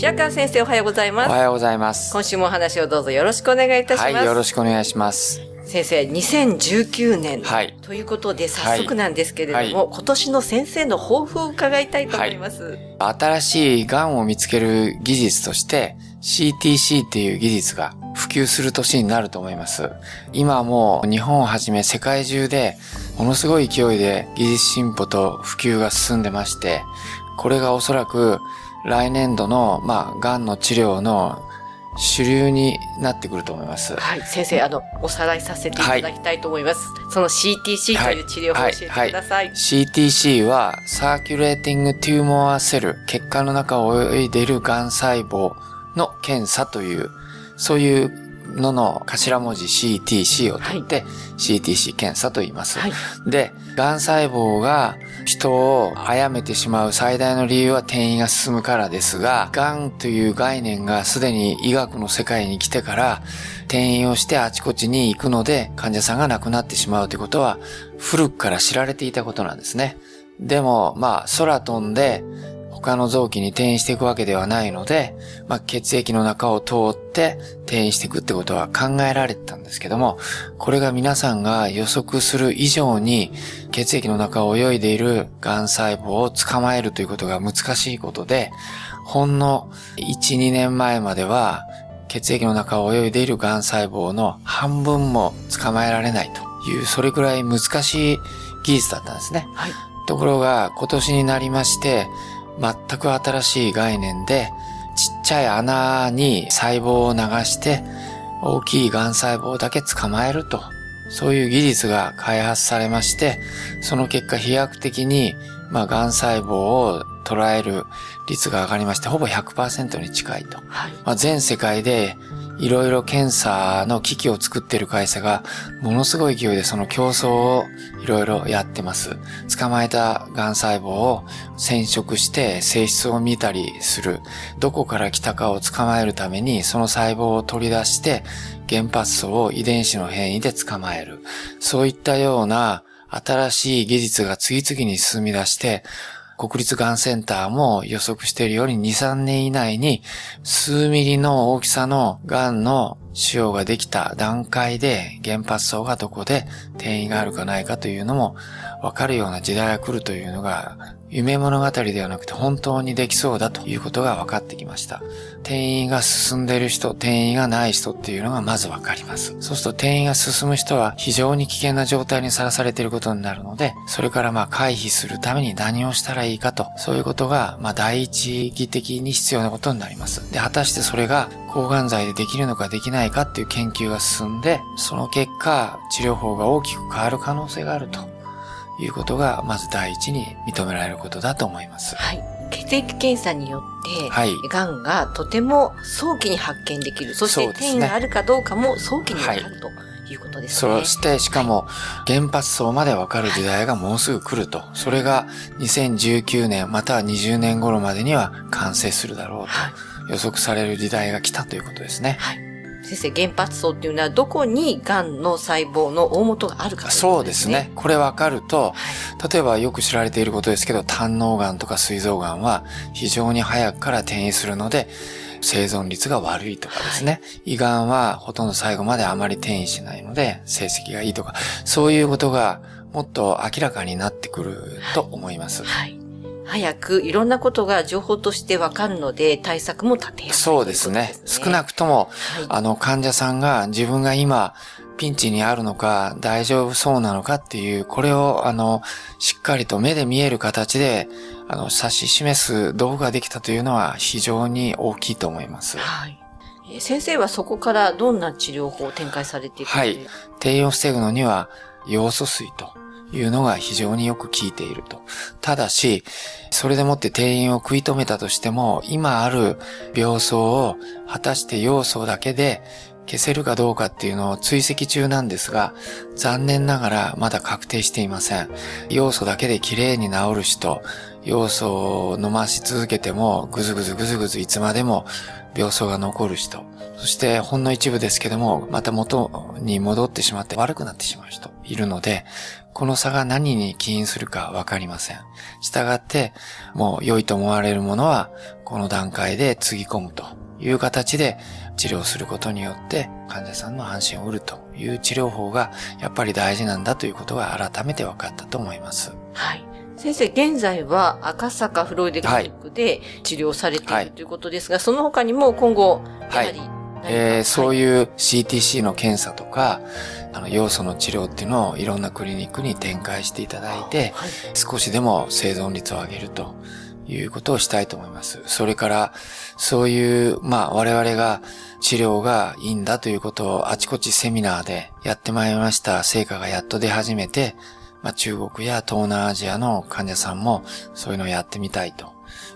白川先生おはようございますおはようございます。今週もお話をどうぞよろしくお願いいたします、はい、よろしくお願いします。先生2019年、はい。ということで早速なんですけれども、はい今年の先生の抱負を伺いたいと思います、新しい癌を見つける技術として CTC っていう技術が普及する年になると思います。今はもう日本をはじめ世界中でものすごい勢いで技術進歩と普及が進んでまして、これがおそらく来年度の、まあ、癌の治療の主流になってくると思います。はい、先生、あの、おさらいさせていただきたいと思います。その CTC という治療法を教えてください。CTC はサーキュレーティングテューモアセル、血管の中を泳いでいる癌細胞の検査という、そういうのの頭文字 CTC を取って、CTC 検査と言います。はいで、癌細胞が人を殺めてしまう最大の理由は転移が進むからですが、癌という概念がすでに医学の世界に来てから、転移をしてあちこちに行くので患者さんが亡くなってしまうということは古くから知られていたことなんですね。でも、まあ、空飛んで他の臓器に転移していくわけではないので、まあ、血液の中を通って転移していくってことは考えられてたんですけども、これが皆さんが予測する以上に血液の中を泳いでいる癌細胞を捕まえるということが難しいことで、ほんの1、2年前までは血液の中を泳いでいる癌細胞の半分も捕まえられないという、それくらい難しい技術だったんですね。はいところが今年になりまして、全く新しい概念で、ちっちゃい穴に細胞を流して、大きい癌細胞だけ捕まえると。そういう技術が開発されまして、その結果飛躍的に、まあ、癌細胞を捉える率が上がりまして、ほぼ100%に近いと。はい。まあ、全世界でいろいろ検査の機器を作ってる会社がものすごい勢いでその競争をいろいろやってます。捕まえた癌細胞を染色して性質を見たりする。どこから来たかを捕まえるためにその細胞を取り出して原発素を遺伝子の変異で捕まえる。そういったような新しい技術が次々に進み出して、国立がんセンターも予測しているように2、3年以内に数ミリの大きさのがんの腫瘍ができた段階で原発層がどこで転移があるかないかというのもわかるような時代が来るというのが夢物語ではなくて本当にできそうだということが分かってきました。転移が進んでいる人、転移がない人っていうのがまず分かります。そうすると転移が進む人は非常に危険な状態にさらされていることになるので、それからまあ回避するために何をしたらいいかと、そういうことがまあ第一義的に必要なことになります。で、果たしてそれが抗がん剤でできるのかできないかっていう研究が進んで、その結果治療法が大きく変わる可能性があるということがまず第一に認められることだと思います。はい。血液検査によって、はい癌がとても早期に発見できる。そしてそうですね転移があるかどうかも早期にわかるということですね。そして、しかも、原発層までわかる時代がもうすぐ来ると。それが2019年、または20年頃までには完成するだろうはい。と予測される時代が来たということですね。はい。先生、原発層っていうのはどこに癌の細胞の大元があるかというこそうとですね。これわかると、はい。例えばよく知られていることですけど、胆嚢癌とか膵臓癌は非常に早くから転移するので、生存率が悪いとかですね。胃がんはほとんど最後まであまり転移しないので、成績がいいとか、そういうことがもっと明らかになってくると思います。はい。早くいろんなことが情報としてわかるので対策も立てやすいそうですね。少なくとも、はいあの患者さんが自分が今ピンチにあるのか大丈夫そうなのかっていう、これをあの、しっかりと目で見える形で、あの、指し示す道具ができたというのは非常に大きいと思います。はい。えー先生はそこからどんな治療法を展開されていくはい。低塩を防ぐのには、要素水というのが非常によく効いていると。ただし、それでもって低塩を食い止めたとしても、今ある病巣を果たして要素だけで消せるかどうかっていうのを追跡中なんですが、残念ながらまだ確定していません。要素だけで綺麗に治る人、要素を飲まし続けてもぐずぐずぐずぐずいつまでも病巣が残る人、そしてほんの一部ですけども、また元に戻ってしまって悪くなってしまう人いるので、この差が何に起因するかわかりません。したがって、もう良いと思われるものは、この段階でつぎ込むという形で治療することによって、患者さんの安心を得るという治療法がやっぱり大事なんだということが改めて分かったと思います。はい。先生、現在は赤坂フロイデクリニックで治療されている、はいということですが、その他にも今後、やはり何か、えーそうう。いう CTC の検査とか、あの、要素の治療っていうのをいろんなクリニックに展開していただいて、はい少しでも生存率を上げるということをしたいと思います。それから、そういう、まあ、我々が治療がいいんだということをあちこちセミナーでやってまいりました成果がやっと出始めて、まあ、中国や東南アジアの患者さんもそういうのをやってみたいと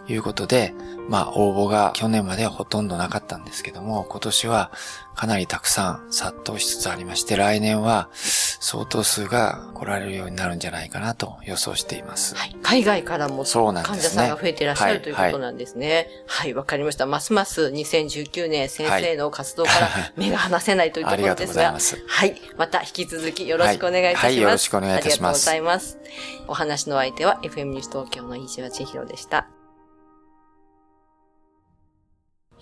いうことで、まあ、応募が去年まではほとんどなかったんですけども、今年はかなりたくさん殺到しつつありまして、来年は相当数が来られるようになるんじゃないかなと予想しています。はい海外からもそうなん患者さんが増えていらっしゃる、はいということなんですね。はい、わ、かりました。ますます2019年先生の活動から目が離せないというところですがとうございが、ますはい、また引き続きよろしくお願いいたします。はいはいよろしくお願いいたしますありがとうございます。お話の相手は FM ニュース東京の飯島千尋でした。